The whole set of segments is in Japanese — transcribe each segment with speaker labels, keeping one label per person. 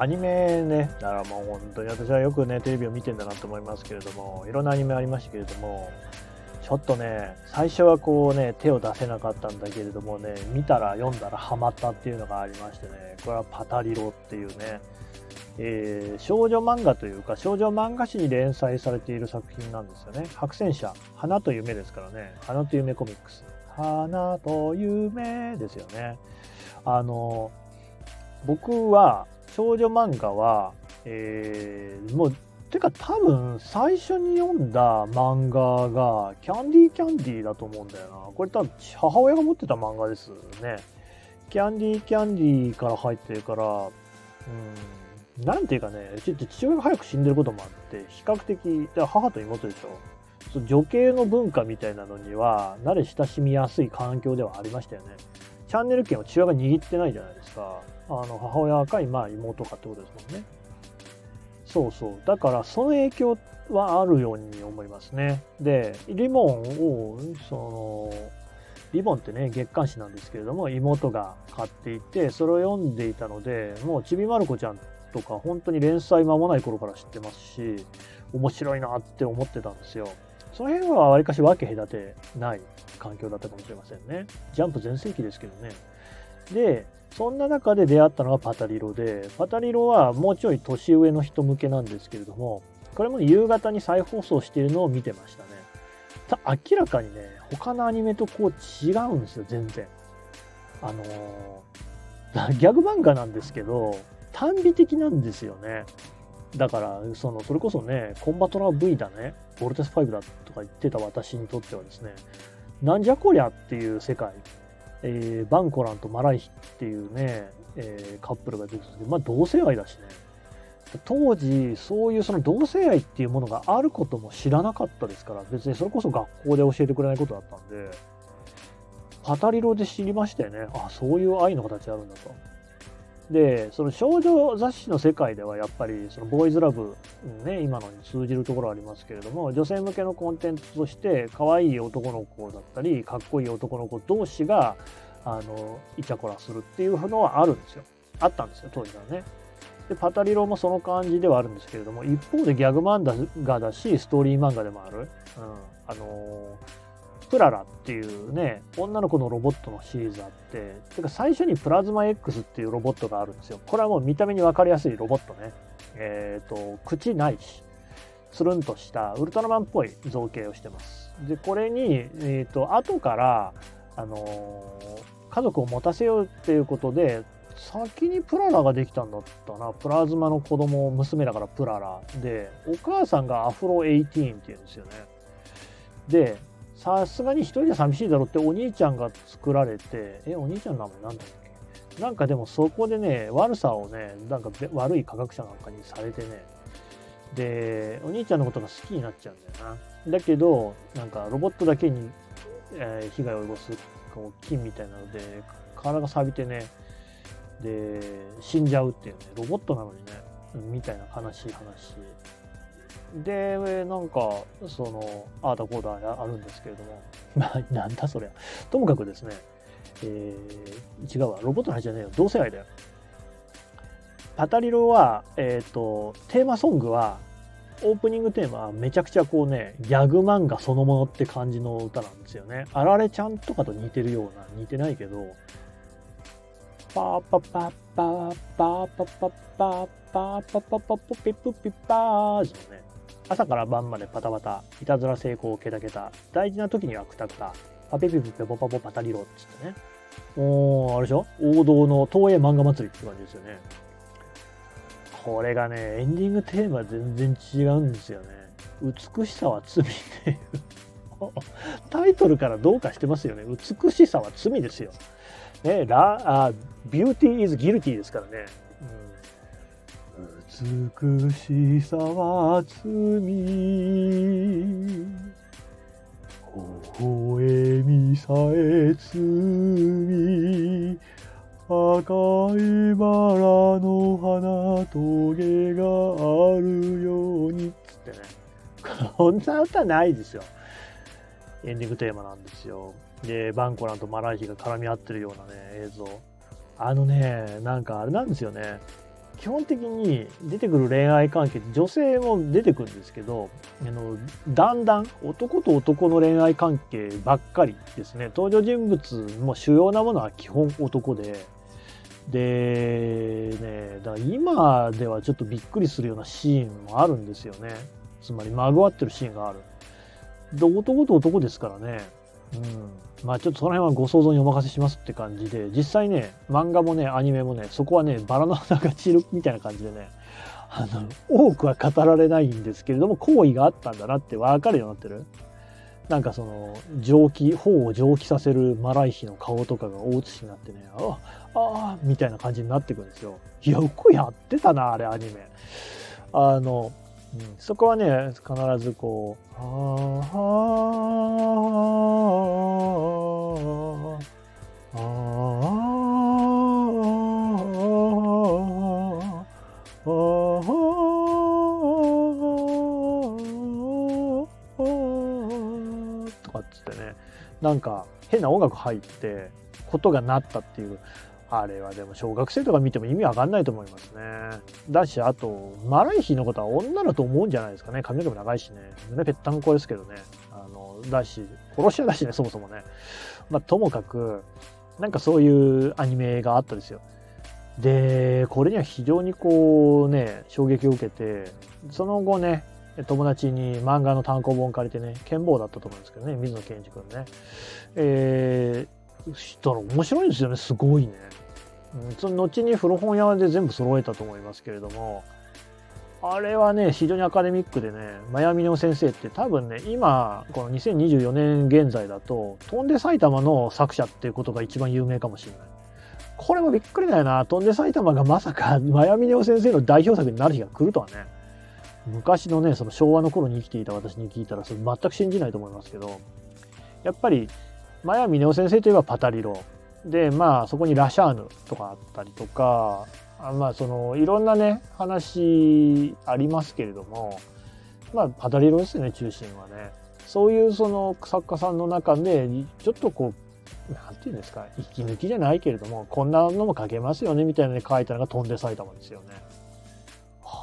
Speaker 1: アニメね、だからもう本当に私はよくね、テレビを見てんだなと思いますけれども、いろんなアニメありましたけれども、ちょっとね、最初はこうね、手を出せなかったんだけれどもね、見たら読んだらハマったっていうのがありましてね、これはパタリロっていうね、えー、少女漫画というか少女漫画誌に連載されている作品なんですよね。白戦車、花と夢ですからね、花と夢コミックス。花と夢ですよね。あの、僕は少女漫画は、えー、もう、てか多分最初に読んだ漫画がキャンディーキャンディーだと思うんだよな。これ多分母親が持ってた漫画ですね。キャンディーキャンディーから入ってるから、うん、なんていうかね、ちょっと父親が早く死んでることもあって、比較的、母と妹でしょ。そ女系の文化みたいなのには、慣れ親しみやすい環境ではありましたよね。チャンネル権を父親が握ってないじゃないですか。あの、母親か今妹かってことですもんね。そうそう。だから、その影響はあるように思いますね。で、リボンを、その、リボンってね、月刊誌なんですけれども、妹が買っていて、それを読んでいたので、もうちびまる子ちゃんとか、本当に連載間もない頃から知ってますし、面白いなって思ってたんですよ。その辺はわりかし分け隔てない環境だったかもしれませんね。ジャンプ全盛期ですけどね。で、そんな中で出会ったのがパタリロで、パタリロはもうちょい年上の人向けなんですけれども、これも夕方に再放送しているのを見てましたね。明らかにね、他のアニメとこう違うんですよ、全然。あのー、ギャグ漫画なんですけど、短美的なんですよね。だから、その、それこそね、コンバトラー V だね、ボルテス5だとか言ってた私にとってはですね、なんじゃこりゃっていう世界、えー、バンコランとマライヒっていうね、えー、カップルが出てきて、まあ同性愛だしね。当時、そういうその同性愛っていうものがあることも知らなかったですから、別にそれこそ学校で教えてくれないことだったんで、パタリロで知りましたよね。あ、そういう愛の形あるんだと。で、その少女雑誌の世界ではやっぱりそのボーイズラブ、ね、今のに通じるところありますけれども、女性向けのコンテンツとして可愛い男の子だったり、かっこいい男の子同士が、あの、イチャコラするっていうのはあるんですよ。あったんですよ、当時はね。で、パタリロもその感じではあるんですけれども、一方でギャグ漫画だし、ストーリー漫画でもある。うん。あのープララっていうね、女の子のロボットのシリーズあって、てか最初にプラズマ X っていうロボットがあるんですよ。これはもう見た目に分かりやすいロボットね。えっ、ー、と、口ないし、つるんとしたウルトラマンっぽい造形をしてます。で、これに、えっ、ー、と、後から、あのー、家族を持たせようっていうことで、先にプララができたんだったな。プラズマの子供、娘だからプララ。で、お母さんがアフロ18っていうんですよね。で、さすがに一人じゃ寂しいだろってお兄ちゃんが作られて、え、お兄ちゃんの名前なんだっけ？なんかでもそこでね、悪さをね、なんか悪い科学者なんかにされてね、で、お兄ちゃんのことが好きになっちゃうんだよな。だけど、なんかロボットだけに、えー、被害を及ぼすこう菌みたいなので、体が錆びてね、で、死んじゃうっていうね、ロボットなのにね、みたいな悲しい話。で、なんか、その、ああだこうだあるんですけれども、まあ、なんだそりゃ。ともかくですね、えー、違うわ、ロボットの話じゃねえよ、同性愛だよ。パタリロは、えっ、ー、と、テーマソングは、オープニングテーマはめちゃくちゃこうね、ギャグ漫画そのものって感じの歌なんですよね。アラレちゃんとかと似てるような、似てないけど、パーパパッパーパーパッパッパーパーパッパッパポピプピパーズのね、朝から晩までパタパタ、いたずら成功ケタケタ、大事な時にはクタクタ、パペピピペポパポパタリロっつってね。おー、あれでしょ？王道の東映漫画祭りって感じですよね。これがね、エンディングテーマ全然違うんですよね。美しさは罪っていう。タイトルからどうかしてますよね。美しさは罪ですよ。ね、ラあビューティーイズギルティーですからね。うん美しさは罪。微笑みさえ罪。赤いバラの花棘があるように。つってね。こんな歌ないですよ。エンディングテーマなんですよ。でバンコランとマライヒが絡み合ってるようなね映像。あのねなんかあれなんですよね。基本的に出てくる恋愛関係女性も出てくるんですけどあのだんだん男と男の恋愛関係ばっかりですね。登場人物も主要なものは基本男で。でねだから今ではちょっとびっくりするようなシーンもあるんですよね。つまりまぐわってるシーンがある。で男と男ですからね。うん。まあちょっとその辺はご想像にお任せしますって感じで、実際ね、漫画もね、アニメもね、そこはね、バラの花が散るみたいな感じでね、あの、多くは語られないんですけれども、行為があったんだなって分かるようになってる？なんかその、蒸気、頬を蒸気させるマライヒの顔とかが大写しになってね、あああ、みたいな感じになってくんですよ。よくやってたな、あれ、アニメ。あの、うん、そこはね、必ずこう、はあ、はなんか変な音楽入って、ことがなったっていうあれはでも小学生とか見ても意味わかんないと思いますね。だし、あと、マライヒのことは女だと思うんじゃないですかね。髪の毛も長いしね。胸ぺったんこですけどね。あの、だし、殺し屋だしね、そもそもね。まあ、ともかく、なんかそういうアニメがあったですよ。で、これには非常にこうね、衝撃を受けて、その後ね、友達に漫画の単行本借りてね、剣坊だったと思うんですけどね、水野健二君ね。えー、したら面白いんですよね、すごいね。うん、その後に古本屋で全部揃えたと思いますけれども、あれはね、非常にアカデミックでね、マヤミネオ先生って多分ね、今、この2024年現在だと、飛んで埼玉の作者っていうことが一番有名かもしれない。これもびっくりだよな。飛んで埼玉がまさかマヤミネオ先生の代表作になる日が来るとはね。昔のね、その昭和の頃に生きていた私に聞いたら、それ全く信じないと思いますけど、やっぱり、マヤミネオ先生といえばパタリロ。でまあそこにラシャーヌとかあったりとかあまあそのいろんなね話ありますけれどもまあパタリロですよね中心はねそういうその作家さんの中でちょっとこうなんていうんですか息抜きじゃないけれどもこんなのも書けますよねみたいなのに書いたのが飛んで埼玉ですよね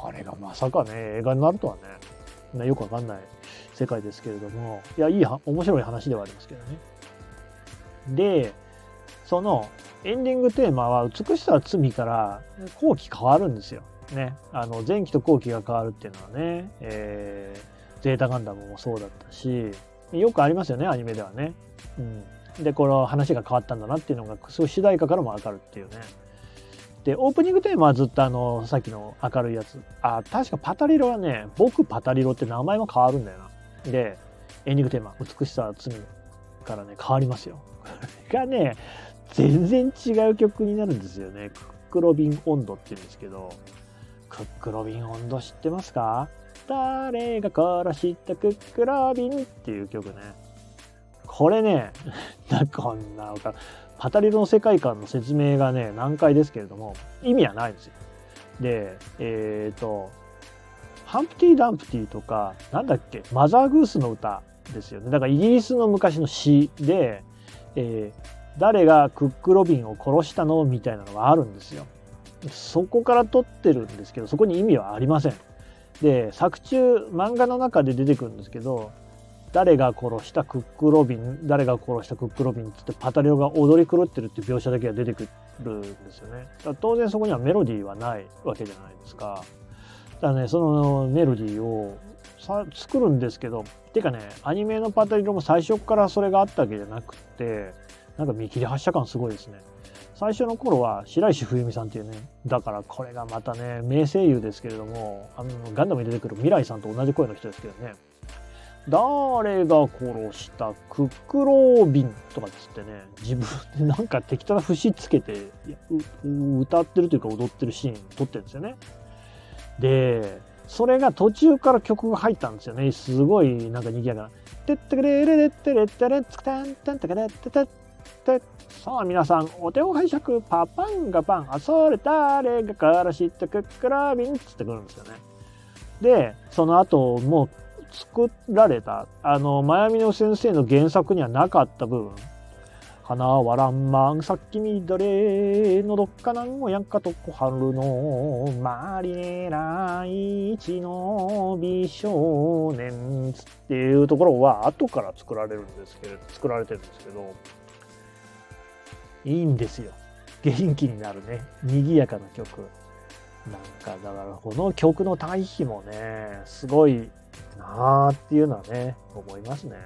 Speaker 1: あれがまさかね映画になるとはねよくわかんない世界ですけれどもいやいい面白い話ではありますけどねでそのエンディングテーマは美しさは罪から後期変わるんですよ。ね。あの、前期と後期が変わるっていうのはね、えー、ゼータガンダムもそうだったし、よくありますよね、アニメではね。うん。で、この話が変わったんだなっていうのが、そうい主題歌からもわかるっていうね。で、オープニングテーマはずっとあの、さっきの明るいやつ。あ、確かパタリロはね、僕パタリロって名前も変わるんだよな。で、エンディングテーマ、美しさは罪からね、変わりますよ。こ れがね、全然違う曲になるんですよね。クックロビン温度って言うんですけど、クックロビン温度知ってますか？誰が殺したクックロビンっていう曲ね。これね、なこんな、パタリロの世界観の説明がね、難解ですけれども、意味はないんですよ。で、えっ、ー、と、ハンプティ・ダンプティとか、なんだっけ、マザー・グースの歌ですよね。だからイギリスの昔の詩で、えー、誰がクック・ロビンを殺したのみたいなのがあるんですよ。そこから撮ってるんですけど、そこに意味はありません。で、作中、漫画の中で出てくるんですけど、誰が殺したクック・ロビン、誰が殺したクック・ロビンってってパタリオが踊り狂ってるって描写だけが出てくるんですよね。当然そこにはメロディーはないわけじゃないですか。だからね、そのメロディーを作るんですけど、てかね、アニメのパタリロも最初からそれがあったわけじゃなくて、なんか見切り発車感すごいですね。最初の頃は白石冬美さんっていうね、だからこれがまたね、名声優ですけれども、あの、ガンダムに出てくる未来さんと同じ声の人ですけどね、誰が殺したクックロービンとかっつってね、自分でなんか適当な節つけて歌ってるというか踊ってるシーン撮ってるんですよね。で、それが途中から曲が入ったんですよね。すごいなんか賑やかな。てってくれれれってれってれつくたんたんたかれっててってさあ皆さんお手を拝借パパンがパンあそれ誰がからしってクックラビンっつってくるんですよねでその後もう作られたあのマヤミの先生の原作にはなかった部分。花はらんまんさっきみだれのどっかなんおやんかとこ春のマリネライチの美少年っていうところは後から作られるんですけれど作られてるんですけどいいんですよ。元気になるね賑やかな曲。なんかだからこの曲の対比もねすごいなあっていうのはね思いますね。